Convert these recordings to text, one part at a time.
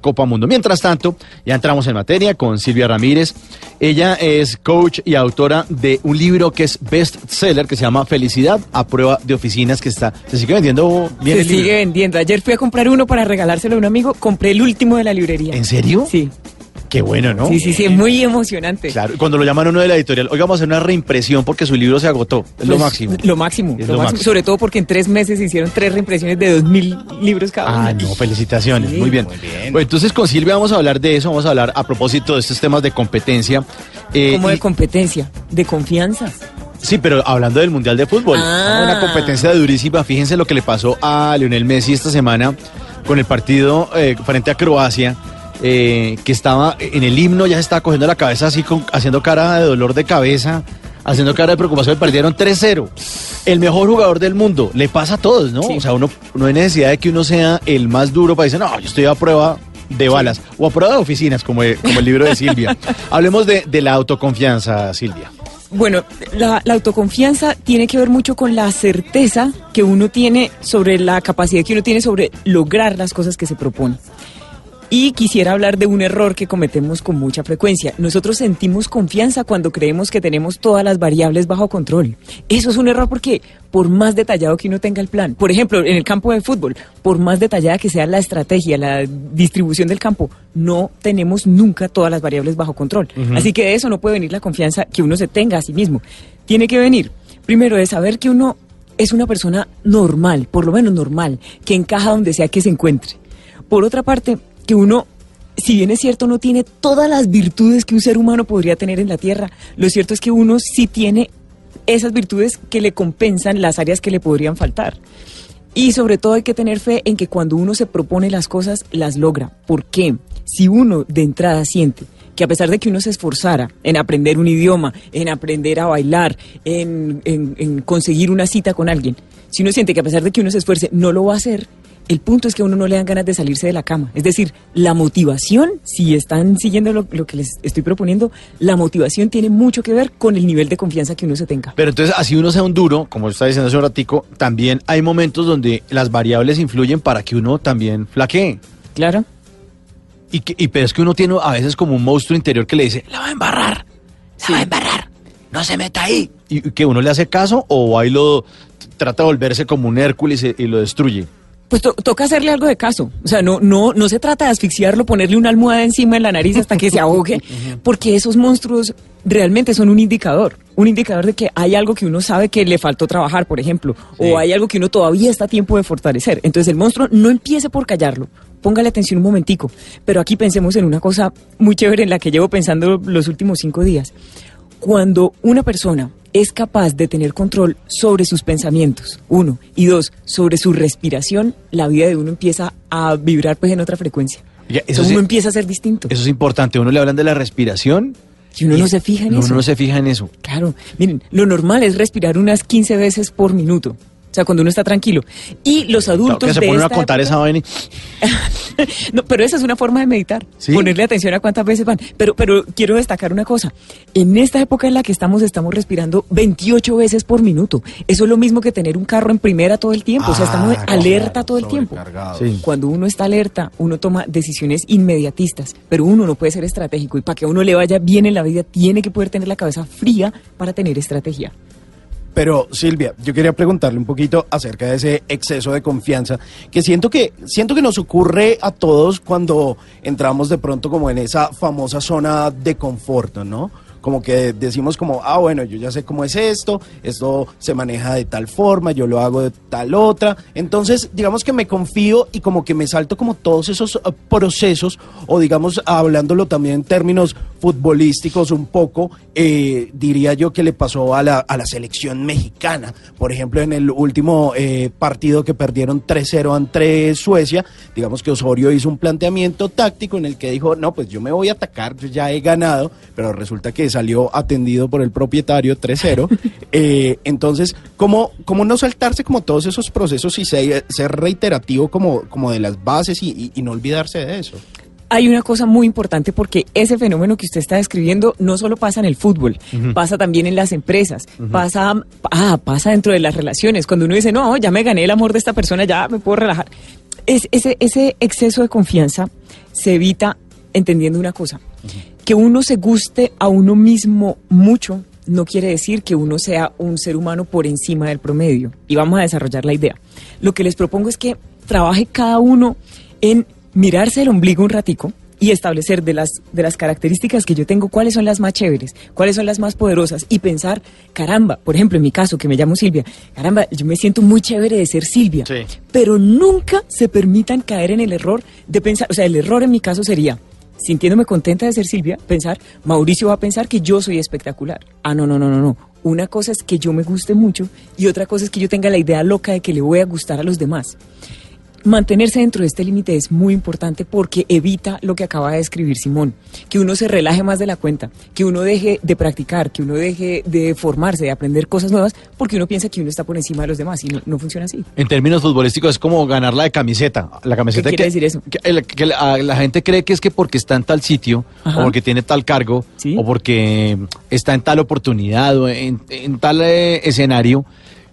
Copa Mundo. Mientras tanto, ya entramos en materia con Silvia Ramírez. Ella es coach y autora de un libro que es bestseller que se llama Felicidad a prueba de oficinas que está se sigue vendiendo bien Se el libro. sigue vendiendo. Ayer fui a comprar uno para regalárselo a un amigo. Compré el último de la librería. ¿En serio? Sí. Qué bueno, ¿no? Sí, sí, sí. Es muy emocionante. Claro, cuando lo llaman a uno de la editorial, oiga, vamos a hacer una reimpresión porque su libro se agotó. Es lo Pues, máximo. Lo máximo. Es lo lo máximo. máximo. Sobre todo porque en tres meses se hicieron tres reimpresiones de dos mil libros cada Ah, uno. no, felicitaciones, Sí. muy bien. Muy bien. Bueno, entonces con Silvia vamos a hablar de eso, vamos a hablar a propósito de estos temas de competencia. Eh, Como y- de competencia, de confianza. Sí, pero hablando del Mundial de Fútbol, Ah. una competencia durísima. Fíjense lo que le pasó a Lionel Messi esta semana con el partido eh, frente a Croacia, eh, que estaba en el himno, ya se estaba cogiendo la cabeza así, con- haciendo cara de dolor de cabeza, haciendo cara de preocupación. Perdieron 3-0. El mejor jugador del mundo. Le pasa a todos, ¿no? Sí. O sea, uno no hay necesidad de que uno sea el más duro para decir, no, yo estoy a prueba de balas o a prueba de oficinas, como, como el libro de Silvia. Hablemos de, de la autoconfianza, Silvia. Bueno, la, la autoconfianza tiene que ver mucho con la certeza que uno tiene sobre la capacidad que uno tiene sobre lograr las cosas que se propone. Y quisiera hablar de un error que cometemos con mucha frecuencia. Nosotros sentimos confianza cuando creemos que tenemos todas las variables bajo control. Eso es un error porque por más detallado que uno tenga el plan, por ejemplo, en el campo de fútbol, por más detallada que sea la estrategia, la distribución del campo, no tenemos nunca todas las variables bajo control. Así que de eso no puede venir la confianza que uno se tenga a sí mismo. Tiene que venir, primero, de saber que uno es una persona normal, por lo menos normal, que encaja donde sea que se encuentre. Por otra parte, que uno, si bien es cierto, no tiene todas las virtudes que un ser humano podría tener en la Tierra, lo cierto es que uno sí tiene esas virtudes que le compensan las áreas que le podrían faltar. Y sobre todo hay que tener fe en que cuando uno se propone las cosas, las logra. ¿Por qué? Si uno de entrada siente que a pesar de que uno se esforzara en aprender un idioma, en aprender a bailar, en, en- conseguir una cita con alguien, si uno siente que a pesar de que uno se esfuerce, no lo va a hacer, el punto es que a uno no le dan ganas de salirse de la cama. Es decir, la motivación, si están siguiendo lo, lo que les estoy proponiendo, la motivación tiene mucho que ver con el nivel de confianza que uno se tenga. Pero entonces, así uno sea un duro, como está diciendo hace un ratico, también hay momentos donde las variables influyen para que uno también flaquee. Claro. Y, que, y pero es que uno tiene a veces como un monstruo interior que le dice, la va a embarrar, la va a embarrar, no se meta ahí. Y que uno le hace caso o ahí lo trata de volverse como un Hércules y, y lo destruye. Pues to- toca hacerle algo de caso. O sea, no, no, no se trata de asfixiarlo, ponerle una almohada encima en la nariz hasta que se ahogue, porque esos monstruos realmente son un indicador. Un indicador de que hay algo que uno sabe que le faltó trabajar, por ejemplo, Sí. o hay algo que uno todavía está a tiempo de fortalecer. Entonces el monstruo no empiece por callarlo. Póngale atención un momentico. Pero aquí pensemos en una cosa muy chévere en la que llevo pensando los últimos cinco días. Cuando una persona es capaz de tener control sobre sus pensamientos, uno, y dos, sobre su respiración, la vida de uno empieza a vibrar pues en otra frecuencia. Oiga, eso sí- uno empieza a ser distinto. Eso es importante. Uno le hablan de la respiración. Y uno no se fija en no, eso. Uno no se fija en eso. Claro, miren, lo normal es respirar unas 15 veces por minuto. O sea, cuando uno está tranquilo. Y los Claro, adultos que se de ponen a contar época- esa vaina no, pero esa es una forma de meditar. ¿Sí? Ponerle atención a cuántas veces van. Pero, pero quiero destacar una cosa. En esta época en la que estamos, estamos respirando 28 veces por minuto. Eso es lo mismo que tener un carro en primera todo el tiempo. o sea, estamos Ah, alerta todo el tiempo. Sí. Cuando uno está alerta, uno toma decisiones inmediatistas, pero uno no puede ser estratégico. Y para que a uno le vaya bien en la vida, tiene que poder tener la cabeza fría para tener estrategia. Pero Silvia, yo quería preguntarle un poquito acerca de ese exceso de confianza que siento que siento que nos ocurre a todos cuando entramos de pronto como en esa famosa zona de confort, ¿no? Como que decimos como, ah, bueno, yo ya sé cómo es esto, esto se maneja de tal forma, yo lo hago de tal otra. Entonces, digamos que me confío y como que me salto como todos esos eh, procesos, o digamos, hablándolo también en términos futbolísticos un poco, eh, diría yo que le pasó a la, a la selección mexicana. Por ejemplo, en el último eh, partido que perdieron 3-0 ante Suecia, digamos que Osorio hizo un planteamiento táctico en el que dijo, no, pues yo me voy a atacar, yo ya he ganado, pero resulta que salió atendido por el propietario 3-0. Eh, entonces, ¿cómo, ¿cómo no saltarse como todos esos procesos y ser, ser reiterativo como, como de las bases y, y- y no olvidarse de eso? Hay una cosa muy importante porque ese fenómeno que usted está describiendo no solo pasa en el fútbol, pasa también en las empresas, pasa, ah, pasa dentro de las relaciones. Cuando uno dice, no, ya me gané el amor de esta persona, ya me puedo relajar. Es, ese, ese exceso de confianza se evita entendiendo una cosa, que uno se guste a uno mismo mucho no quiere decir que uno sea un ser humano por encima del promedio. Y vamos a desarrollar la idea. Lo que les propongo es que trabaje cada uno en mirarse el ombligo un ratico y establecer de las, de las características que yo tengo cuáles son las más chéveres, cuáles son las más poderosas y pensar, caramba, por ejemplo, en mi caso, que me llamo Silvia, caramba, yo me siento muy chévere de ser Silvia, Sí. pero nunca se permitan caer en el error de pensar, o sea, el error en mi caso sería, sintiéndome contenta de ser Silvia, pensar, Mauricio va a pensar que yo soy espectacular. Ah, no, no, no, no, no. Una cosa es que yo me guste mucho y otra cosa es que yo tenga la idea loca de que le voy a gustar a los demás. Mantenerse dentro de este límite es muy importante porque evita lo que acaba de describir Simón, que uno se relaje más de la cuenta, que uno deje de practicar, que uno deje de formarse, de aprender cosas nuevas, porque uno piensa que uno está por encima de los demás y no, no funciona así. En términos futbolísticos es como ganar la de camiseta. La camiseta ¿Qué que, quiere decir eso? que- que la, la gente cree que es que porque está en tal sitio, Ajá. o porque tiene tal cargo, Sí. o porque está en tal oportunidad, o en, en tal eh, escenario,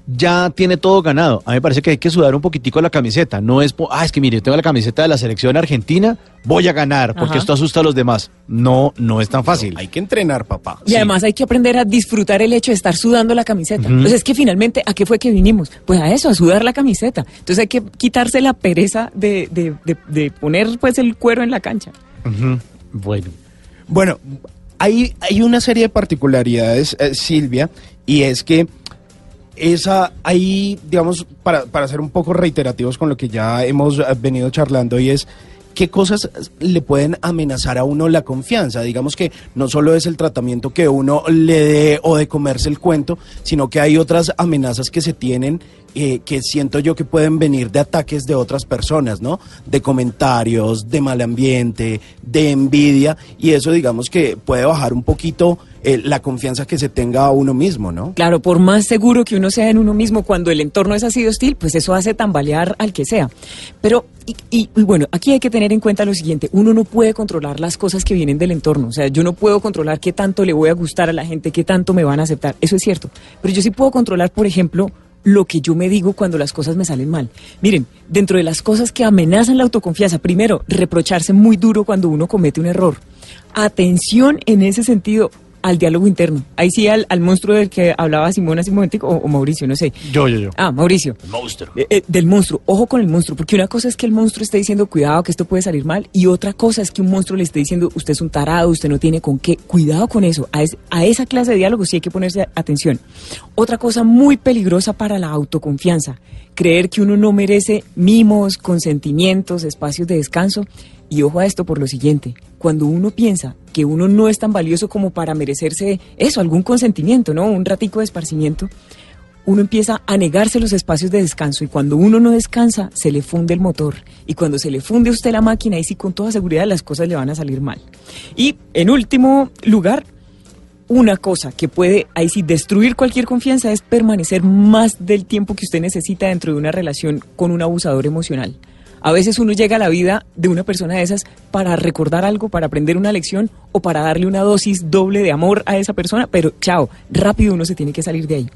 ya tiene todo ganado. A mí me parece que hay que sudar un poquitico la camiseta. No es, ah, es que mire, yo tengo la camiseta de la selección argentina, voy a ganar, porque Ajá. esto asusta a los demás. No, no es tan fácil. Hay que entrenar, papá. Y además hay que aprender a disfrutar el hecho de estar sudando la camiseta. Ujú. Entonces es que finalmente, ¿a qué fue que vinimos? Pues a eso, a sudar la camiseta. Entonces hay que quitarse la pereza de, de- de- de poner pues el cuero en la cancha. Bueno. Bueno, hay, hay una serie de particularidades, eh, Silvia, y es que esa, hay, digamos, para, para ser un poco reiterativos con lo que ya hemos eh, venido charlando, y es qué cosas le pueden amenazar a uno la confianza. Digamos que no solo es el tratamiento que uno le dé o de comerse el cuento, sino que hay otras amenazas que se tienen eh, que siento yo que pueden venir de ataques de otras personas, ¿no? De comentarios, de mal ambiente, de envidia, y eso digamos que puede bajar un poquito eh, la confianza que se tenga a uno mismo, ¿no? Claro, por más seguro que uno sea en uno mismo, cuando el entorno es así de hostil, pues eso hace tambalear al que sea. Pero, y, bueno, aquí hay que tener en cuenta lo siguiente, uno no puede controlar las cosas que vienen del entorno, o sea, yo no puedo controlar qué tanto le voy a gustar a la gente, qué tanto me van a aceptar, eso es cierto. Pero yo sí puedo controlar, por ejemplo, lo que yo me digo cuando las cosas me salen mal. Miren, dentro de las cosas que amenazan la autoconfianza, primero, reprocharse muy duro cuando uno comete un error. Atención en ese sentido al diálogo interno. Ahí sí al, al monstruo del que hablaba Simón hace un momentico, o, o Mauricio, no sé. Yo, yo, yo. Ah, Mauricio. monstruo. Eh, eh, del monstruo. Ojo con el monstruo, porque una cosa es que el monstruo esté diciendo cuidado que esto puede salir mal y otra cosa es que un monstruo le esté diciendo usted es un tarado, usted no tiene con qué. Cuidado con eso. A, es- a esa clase de diálogo sí hay que ponerse atención. Otra cosa muy peligrosa para la autoconfianza, creer que uno no merece mimos, consentimientos, espacios de descanso. Y ojo a esto por lo siguiente, cuando uno piensa que uno no es tan valioso como para merecerse eso, algún consentimiento, ¿no? Un ratico de esparcimiento, uno empieza a negarse los espacios de descanso y cuando uno no descansa se le funde el motor y cuando se le funde a usted la máquina ahí sí con toda seguridad las cosas le van a salir mal. Y en último lugar, una cosa que puede ahí sí destruir cualquier confianza es permanecer más del tiempo que usted necesita dentro de una relación con un abusador emocional. A veces uno llega a la vida de una persona de esas para recordar algo, para aprender una lección o para darle una dosis doble de amor a esa persona, pero chao, rápido uno se tiene que salir de ahí.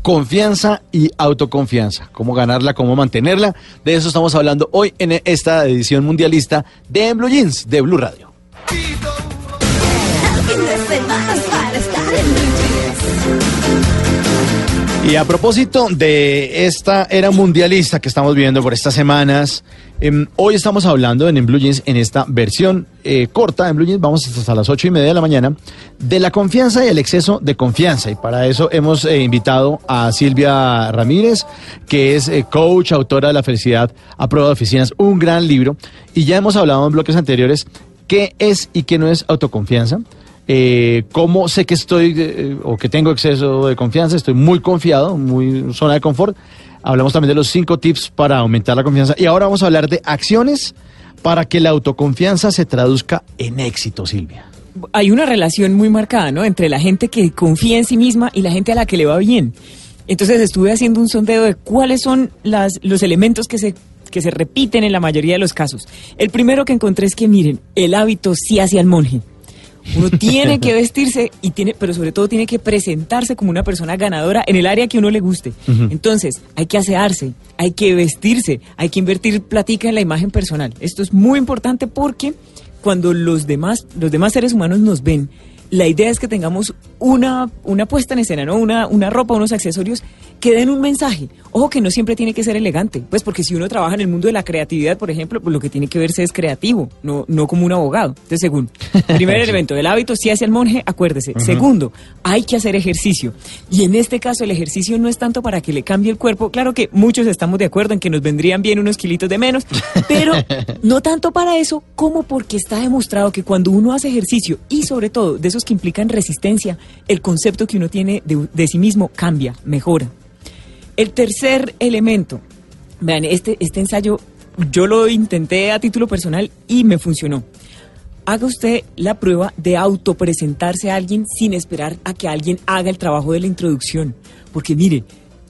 Confianza y autoconfianza. Cómo ganarla, cómo mantenerla. De eso estamos hablando hoy en esta edición mundialista de Blue Jeans de Blue Radio. Y a propósito de esta era mundialista que estamos viendo por estas semanas, em, hoy estamos hablando en, Blue Jeans, en esta versión eh, corta en Blue Jeans, vamos hasta las ocho y media de la mañana, de la confianza y el exceso de confianza. Y para eso hemos eh, invitado a Silvia Ramírez, que es eh, coach, autora de La Felicidad a Prueba de Oficinas, un gran libro. Y ya hemos hablado en bloques anteriores qué es y qué no es autoconfianza eh, cómo sé que estoy eh, o que tengo exceso de confianza, estoy muy confiado, muy zona de confort. Hablamos también de los cinco tips para aumentar la confianza y ahora vamos a hablar de acciones para que la autoconfianza se traduzca en éxito, Silvia. Hay una relación muy marcada, ¿no? Entre la gente que confía en sí misma y la gente a la que le va bien. Entonces estuve haciendo un sondeo de cuáles son las, los elementos que se, que se repiten en la mayoría de los casos. El primero que encontré es que, miren, el hábito sí hacia el monje. Uno tiene que vestirse y tiene, pero sobre todo tiene que presentarse como una persona ganadora en el área que uno le guste. Entonces, hay que asearse, hay que vestirse, hay que invertir platica en la imagen personal. Esto es muy importante porque cuando los demás, los demás seres humanos nos ven, la idea es que tengamos una, una puesta en escena, ¿no? Una, una ropa, unos accesorios que den un mensaje. Ojo que no siempre tiene que ser elegante, pues porque si uno trabaja en el mundo de la creatividad, por ejemplo, pues lo que tiene que verse es creativo, no, no como un abogado. Entonces, según, primer elemento, el hábito sí hace el monje, acuérdese. Segundo, hay que hacer ejercicio. Y en este caso el ejercicio no es tanto para que le cambie el cuerpo, claro que muchos estamos de acuerdo en que nos vendrían bien unos kilitos de menos, pero no tanto para eso como porque está demostrado que cuando uno hace ejercicio y sobre todo de esos que implican resistencia, el concepto que uno tiene de, de sí mismo cambia, mejora. El tercer elemento, vean, este, este ensayo yo lo intenté a título personal y me funcionó. Haga usted la prueba de autopresentarse a alguien sin esperar a que alguien haga el trabajo de la introducción. Porque mire,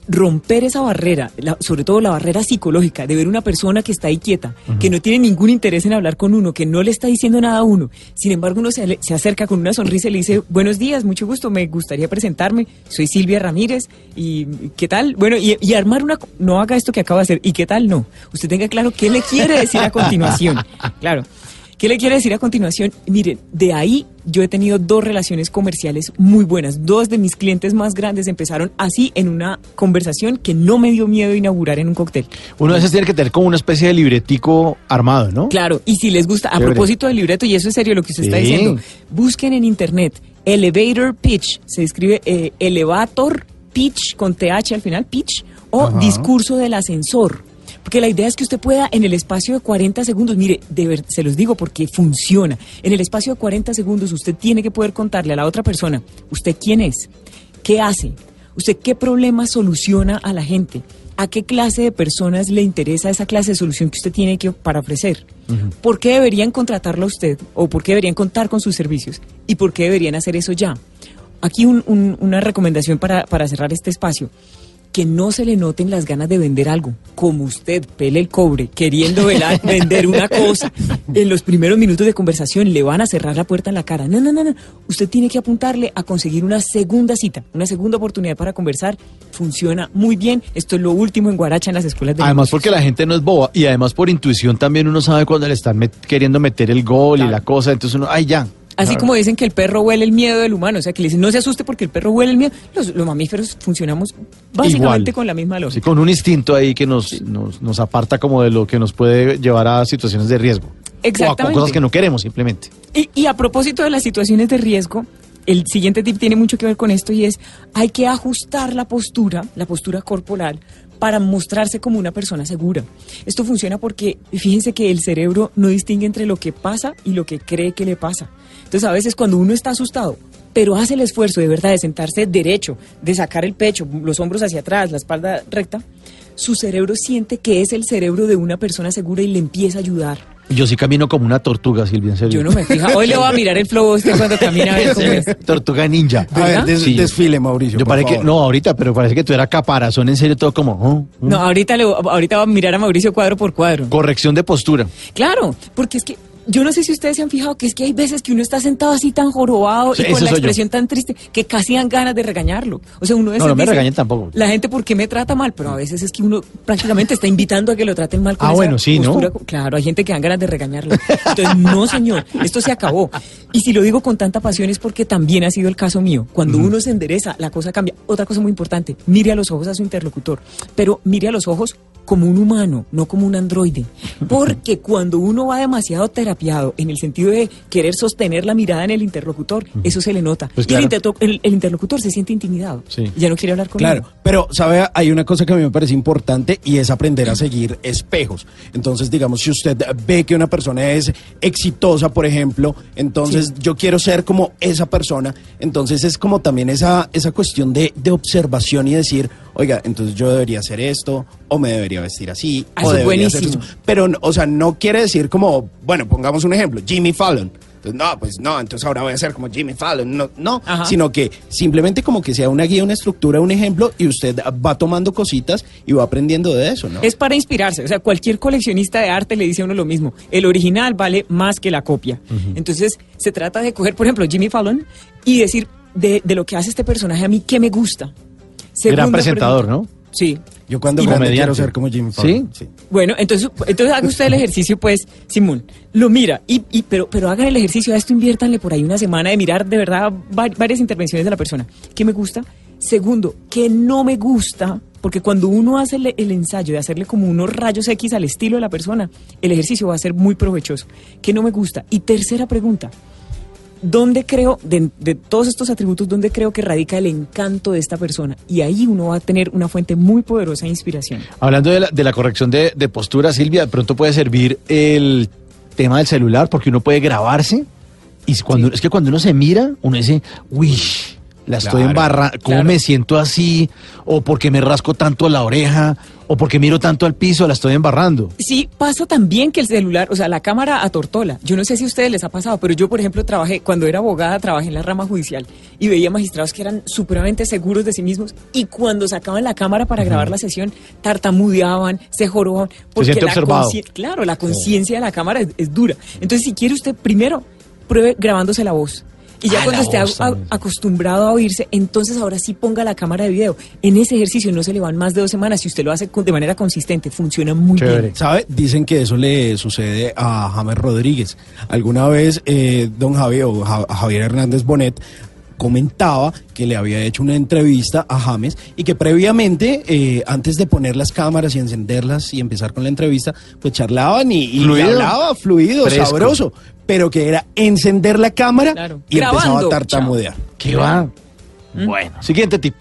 romper esa barrera, la- sobre todo la barrera psicológica, de ver una persona que está ahí quieta, que no tiene ningún interés en hablar con uno, que no le está diciendo nada a uno. Sin embargo, uno se, se acerca con una sonrisa y le dice, buenos días, mucho gusto, me gustaría presentarme, soy Silvia Ramírez, y ¿qué tal? Bueno, y, y armar una... No haga esto que acaba de hacer, ¿y qué tal? No. Usted tenga claro qué le quiere decir a continuación. Claro. ¿Qué le quiere decir a continuación? Miren, de ahí yo he tenido dos relaciones comerciales muy buenas. Dos de mis clientes más grandes empezaron así en una conversación que no me dio miedo inaugurar en un cóctel. Uno a veces tiene que tener como una especie de libretico armado, ¿no? Claro, y si les gusta, a Chévere. propósito del libreto, y eso es serio lo que usted está diciendo, busquen en internet Elevator Pitch, se escribe eh, Elevator Pitch con TH al final, Pitch, o discurso del ascensor. Porque la idea es que usted pueda en el espacio de 40 segundos, mire, de ver, se los digo porque funciona. En el espacio de 40 segundos usted tiene que poder contarle a la otra persona, usted quién es, qué hace, usted qué problema soluciona a la gente, a qué clase de personas le interesa esa clase de solución que usted tiene que para ofrecer. ¿Por qué deberían contratarlo a usted o por qué deberían contar con sus servicios y por qué deberían hacer eso ya? Aquí un- un- una recomendación para, para cerrar este espacio. Que no se le noten las ganas de vender algo. Como usted pele el cobre queriendo velar- vender una cosa, en los primeros minutos de conversación le van a cerrar la puerta en la cara. No, no, no, no. Usted tiene que apuntarle a conseguir una segunda cita, una segunda oportunidad para conversar. Funciona muy bien. Esto es lo último en Guaracha en las escuelas de Además negocios. porque la gente no es boba y además por intuición también uno sabe cuando le están met- queriendo meter el gol y la cosa, entonces uno, ay ya. Así como dicen que el perro huele el miedo del humano, o sea, que le dicen no se asuste porque el perro huele el miedo, los, los mamíferos funcionamos básicamente Igual. con la misma Sí, lógica. con un instinto ahí que nos, nos, nos aparta como de lo que nos puede llevar a situaciones de riesgo. O a Exactamente. cosas que no queremos simplemente. Y, y a propósito de las situaciones de riesgo, el siguiente tip tiene mucho que ver con esto y es hay que ajustar la postura, la postura corporal, para mostrarse como una persona segura. Esto funciona porque fíjense que el cerebro no distingue entre lo que pasa y lo que cree que le pasa. Entonces a veces cuando uno está asustado, pero hace el esfuerzo de verdad de sentarse derecho, de sacar el pecho, los hombros hacia atrás, la espalda recta, su cerebro siente que es el cerebro de una persona segura y le empieza a ayudar. Yo sí camino como una tortuga, Silvia, en serio. Yo no me fija. Hoy le voy a mirar el flow a usted cuando camina a ver cómo es. Tortuga ninja. A ver, des- Sí. desfile, Mauricio. Yo por parece que, favor. no, ahorita, pero parece que tú era caparazón, en serio, todo como, oh, oh. No, ahorita, le, ahorita va a mirar a Mauricio cuadro por cuadro. corrección de postura. Claro, porque es que yo no sé si ustedes se han fijado que es que hay veces que uno está sentado así tan jorobado Sí, y con la yo. expresión tan triste que casi dan ganas de regañarlo. O sea, uno a No, no me regañen tampoco. La gente, ¿por qué me trata mal? Pero a veces es que uno prácticamente está invitando a que lo traten mal. Con Ah, esa bueno, sí, ¿no? Claro, hay gente que dan ganas de regañarlo. Entonces, no, señor, esto se acabó. Y si lo digo con tanta pasión es porque también ha sido el caso mío. Cuando uno se endereza, la cosa cambia. Otra cosa muy importante, mire a los ojos a su interlocutor, pero mire a los ojos como un humano, no como un androide. Porque cuando uno va demasiado terapiado, en el sentido de querer sostener la mirada en el interlocutor, eso se le nota. Pues y el, claro. interto- el- el interlocutor se siente intimidado. Sí. Ya no quiere hablar con Claro, pero sabe, hay una cosa que a mí me parece importante y es aprender a seguir espejos. Entonces, digamos, si usted ve que una persona es exitosa, por ejemplo, entonces yo quiero ser como esa persona, entonces es como también esa, esa cuestión de, de observación y decir, oiga, entonces yo debería hacer esto, o me debería vestir así, Ah, o eso es debería hacer buenísimo. eso. Pero, o sea, no quiere decir como, bueno, pongamos un ejemplo, Jimmy Fallon. Entonces, no, pues no, entonces ahora voy a ser como Jimmy Fallon. No, no Ajá. sino que simplemente como que sea una guía, una estructura, un ejemplo, y usted va tomando cositas y va aprendiendo de eso, ¿no? Es para inspirarse. O sea, cualquier coleccionista de arte le dice a uno lo mismo. El original vale más que la copia. Entonces, se trata de coger, por ejemplo, Jimmy Fallon y decir de, de lo que hace este personaje a mí, ¿qué me gusta? Gran Segunda presentador, pregunta. ¿no? Sí. Yo cuando Y grande quiero ser como Jimmy Fallon. ¿Sí? Bueno, entonces, entonces haga usted el ejercicio, pues, Simón. Lo mira, y, y- pero, pero hagan el ejercicio, a esto inviértanle por ahí una semana de mirar de verdad va- varias intervenciones de la persona. ¿Qué me gusta? Segundo, ¿qué no me gusta? Porque cuando uno hace el, el ensayo de hacerle como unos rayos X al estilo de la persona, el ejercicio va a ser muy provechoso. ¿Qué no me gusta? Y tercera pregunta, ¿dónde creo, de, de todos estos atributos, dónde creo que radica el encanto de esta persona? Y ahí uno va a tener una fuente muy poderosa de inspiración. Hablando de la, de la corrección de, de postura, Silvia, de pronto puede servir el tema del celular porque uno puede grabarse y cuando es que cuando uno se mira, uno dice, uy, la estoy Claro, embarrando, ¿cómo claro. me siento así? O porque me rasco tanto la oreja, o porque miro tanto al piso, la estoy embarrando. Sí, pasa también que el celular, o sea, la cámara atortola. Yo no sé si a ustedes les ha pasado, pero yo, por ejemplo, trabajé, cuando era abogada, trabajé en la rama judicial y veía magistrados que eran supremamente seguros de sí mismos y cuando sacaban la cámara para grabar la sesión, tartamudeaban, se jorobaban. siente la observado. Claro, la conciencia de la cámara es, es dura. Entonces, si quiere usted, primero, pruebe grabándose la voz. Y ya Ah, cuando esté voz a- a- también. acostumbrado a oírse, entonces ahora sí ponga la cámara de video. En ese ejercicio no se le van más de dos semanas. Si usted lo hace con- de manera consistente, funciona muy Chévere. bien. ¿Sabe? Dicen que eso le sucede a James Rodríguez. Alguna vez eh, don Javier o Ja- Javier Hernández Bonet comentaba que le había hecho una entrevista a James y que previamente, eh, antes de poner las cámaras y encenderlas y empezar con la entrevista, pues charlaban y, y Fluido. hablaba fluido, Fresco. sabroso, pero que era encender la cámara Claro. y empezaba a tartamudear. ¿Qué va? Bueno, siguiente tip.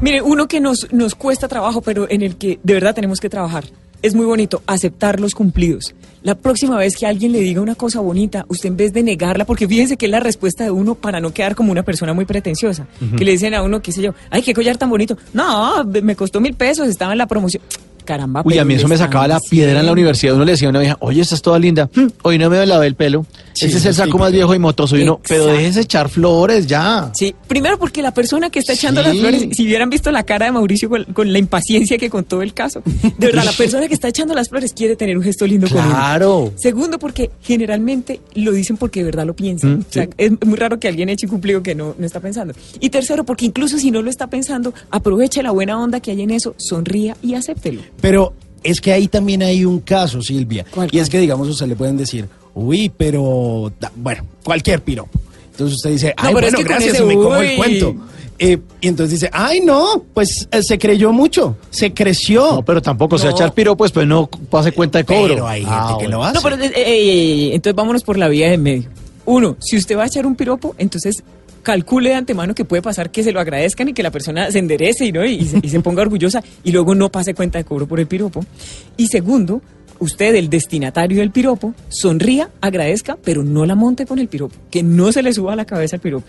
Mire, uno que nos, nos cuesta trabajo, pero en el que de verdad tenemos que trabajar. Es muy bonito aceptar los cumplidos. La próxima vez que alguien le diga una cosa bonita, usted en vez de negarla, porque fíjense que es la respuesta de uno para no quedar como una persona muy pretenciosa, que le dicen a uno, qué sé yo, ay, qué collar tan bonito. No, me costó mil pesos, estaba en la promoción. Caramba, Uy, a mí eso me sacaba la piedra en la universidad. Uno le decía a una vieja, oye, estás toda linda. "Hmm, Hoy no me lavé el pelo. Sí, Ese es el saco más viejo y motoso. Y uno, pero déjese echar flores ya. Sí, primero porque la persona que está echando Sí. las flores, si hubieran visto la cara de Mauricio con, con la impaciencia que contó el caso, de verdad, la persona que está echando las flores quiere tener un gesto lindo con uno. Claro. Segundo, porque generalmente lo dicen porque de verdad lo piensan. Mm, o sea, es muy raro que alguien eche un cumplido que no, no está pensando. Y tercero, porque incluso si no lo está pensando, aproveche la buena onda que hay en eso, sonría y acéptelo. Pero es que ahí también hay un caso, Silvia. ¿Cuál, y es que, digamos, usted le pueden decir, uy, pero, da- bueno, cualquier piropo. Entonces usted dice, ay, pero es bueno, que con gracias, ese y me como el cuento. Eh, y entonces dice, ay, no, pues eh, se creyó mucho, se creció. No, pero tampoco se No. echar piro, pues, pues no pase cuenta de cobro. Pero hay gente Ah, que bueno. lo hace. No, pero eh, eh, eh, entonces vámonos por la vía de medio. Uno, si usted va a echar un piropo, entonces calcule de antemano que puede pasar que se lo agradezcan y que la persona se enderece y, ¿no? y, se, ponga orgullosa y luego no pase cuenta de cobro por el piropo. Y segundo, usted, el destinatario del piropo, sonría, agradezca, pero no la monte con el piropo, que no se le suba a la cabeza el piropo.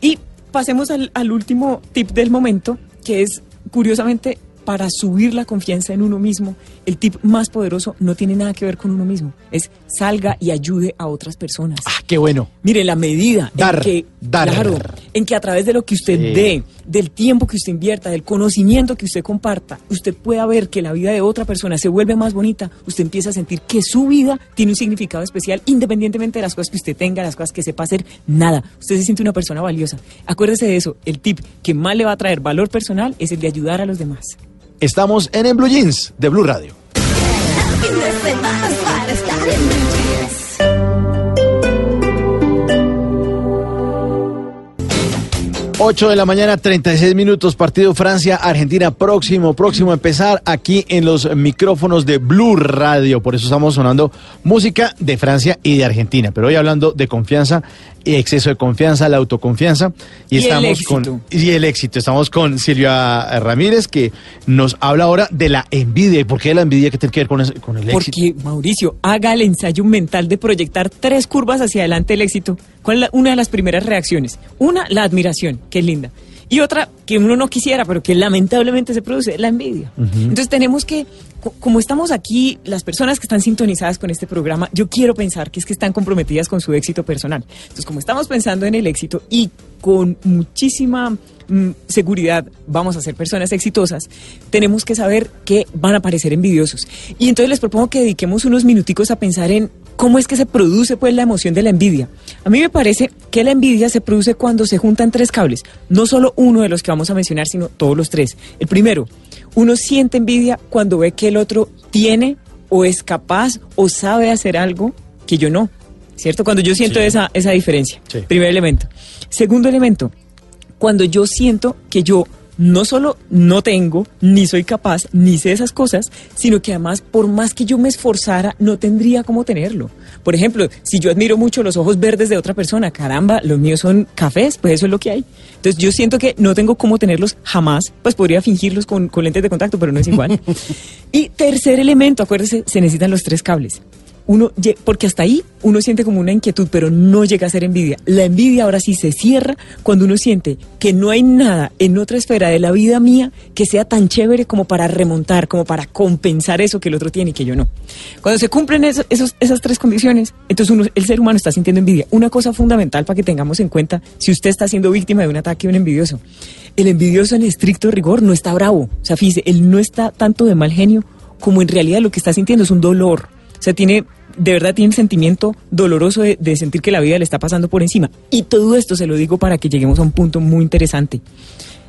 Y pasemos al, al último tip del momento, que es, curiosamente, para subir la confianza en uno mismo, el tip más poderoso no tiene nada que ver con uno mismo, es salga y ayude a otras personas. Ah, qué bueno. Mire, la medida Dar, en que, dar. claro, en que a través de lo que usted Sí. dé, del tiempo que usted invierta, del conocimiento que usted comparta, usted pueda ver que la vida de otra persona se vuelve más bonita, usted empieza a sentir que su vida tiene un significado especial independientemente de las cosas que usted tenga, las cosas que sepa hacer, nada. Usted se siente una persona valiosa. Acuérdese de eso, el tip que más le va a traer valor personal es el de ayudar a los demás. Estamos en En Blue Jeans de Blue Radio. 8 de la mañana, 36 minutos, partido Francia-Argentina próximo, próximo a empezar aquí en los micrófonos de Blue Radio. Por eso estamos sonando música de Francia y de Argentina. Pero hoy hablando de confianza y exceso de confianza, la autoconfianza. Y, Y el estamos éxito. con. Y el éxito. Estamos con Silvia Ramírez, que nos habla ahora de la envidia. ¿Y por qué la envidia que tiene que ver con, ese- con el éxito? Porque, Mauricio, haga el ensayo mental de proyectar tres curvas hacia adelante el éxito. ¿Cuál es la- una de las primeras reacciones? Una, la admiración, que es linda. Y otra, que uno no quisiera, pero que lamentablemente se produce, la envidia. Entonces tenemos que, co- como estamos aquí, las personas que están sintonizadas con este programa, yo quiero pensar que es que están comprometidas con su éxito personal. Entonces, como estamos pensando en el éxito y con muchísima mm, seguridad vamos a ser personas exitosas, tenemos que saber que van a parecer envidiosos. Y entonces les propongo que dediquemos unos minuticos a pensar en cómo es que se produce pues la emoción de la envidia. A mí me parece que la envidia se produce cuando se juntan tres cables, no solo uno de los que vamos a mencionar, sino todos los tres. El primero, uno siente envidia cuando ve que el otro tiene o es capaz o sabe hacer algo que yo no. ¿Cierto? Cuando yo siento Sí. esa, esa diferencia. Sí. Primer elemento. Segundo elemento, cuando yo siento que yo no solo no tengo, ni soy capaz, ni sé esas cosas, sino que además, por más que yo me esforzara, no tendría cómo tenerlo. Por ejemplo, si yo admiro mucho los ojos verdes de otra persona, caramba, los míos son cafés, pues eso es lo que hay. Entonces yo siento que no tengo cómo tenerlos jamás, pues podría fingirlos con, con lentes de contacto, pero no es igual. y tercer elemento, acuérdese, se necesitan los tres cables uno, porque hasta ahí uno siente como una inquietud, pero no llega a ser envidia. La envidia ahora sí se cierra cuando uno siente que no hay nada en otra esfera de la vida mía que sea tan chévere como para remontar, como para compensar eso que el otro tiene y que yo no. Cuando se cumplen esas tres condiciones, entonces uno, el ser humano está sintiendo envidia. Una cosa fundamental para que tengamos en cuenta si usted está siendo víctima de un ataque de un envidioso. El envidioso en estricto rigor no está bravo. O sea, fíjese, él no está tanto de mal genio como en realidad lo que está sintiendo es un dolor. O sea, tiene, de verdad tiene sentimiento doloroso de, sentir que la vida le está pasando por encima. Y todo esto se lo digo para que lleguemos a un punto muy interesante.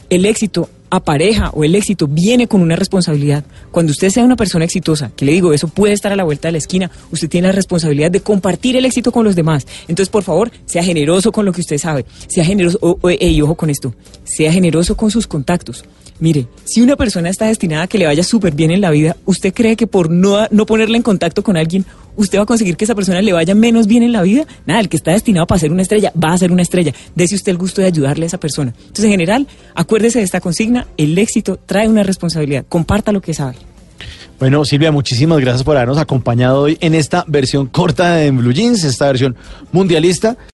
El éxito apareja o el éxito viene con una responsabilidad. Cuando usted sea una persona exitosa, que le digo, eso puede estar a la vuelta de la esquina, usted tiene la responsabilidad de compartir el éxito con los demás. Entonces, por favor, sea generoso con lo que usted sabe. Sea generoso, ey, ojo con esto, sea generoso con sus contactos. Mire, si una persona está destinada a que le vaya súper bien en la vida, ¿usted cree que por no, no ponerle en contacto con alguien, usted va a conseguir que esa persona le vaya menos bien en la vida? Nada, el que está destinado para ser una estrella, va a ser una estrella. Dese usted el gusto de ayudarle a esa persona. Entonces, en general, acuérdese de esta consigna, el éxito trae una responsabilidad. Comparta lo que sabe. Bueno, Silvia, muchísimas gracias por habernos acompañado hoy en esta versión corta de Blue Jeans, esta versión mundialista.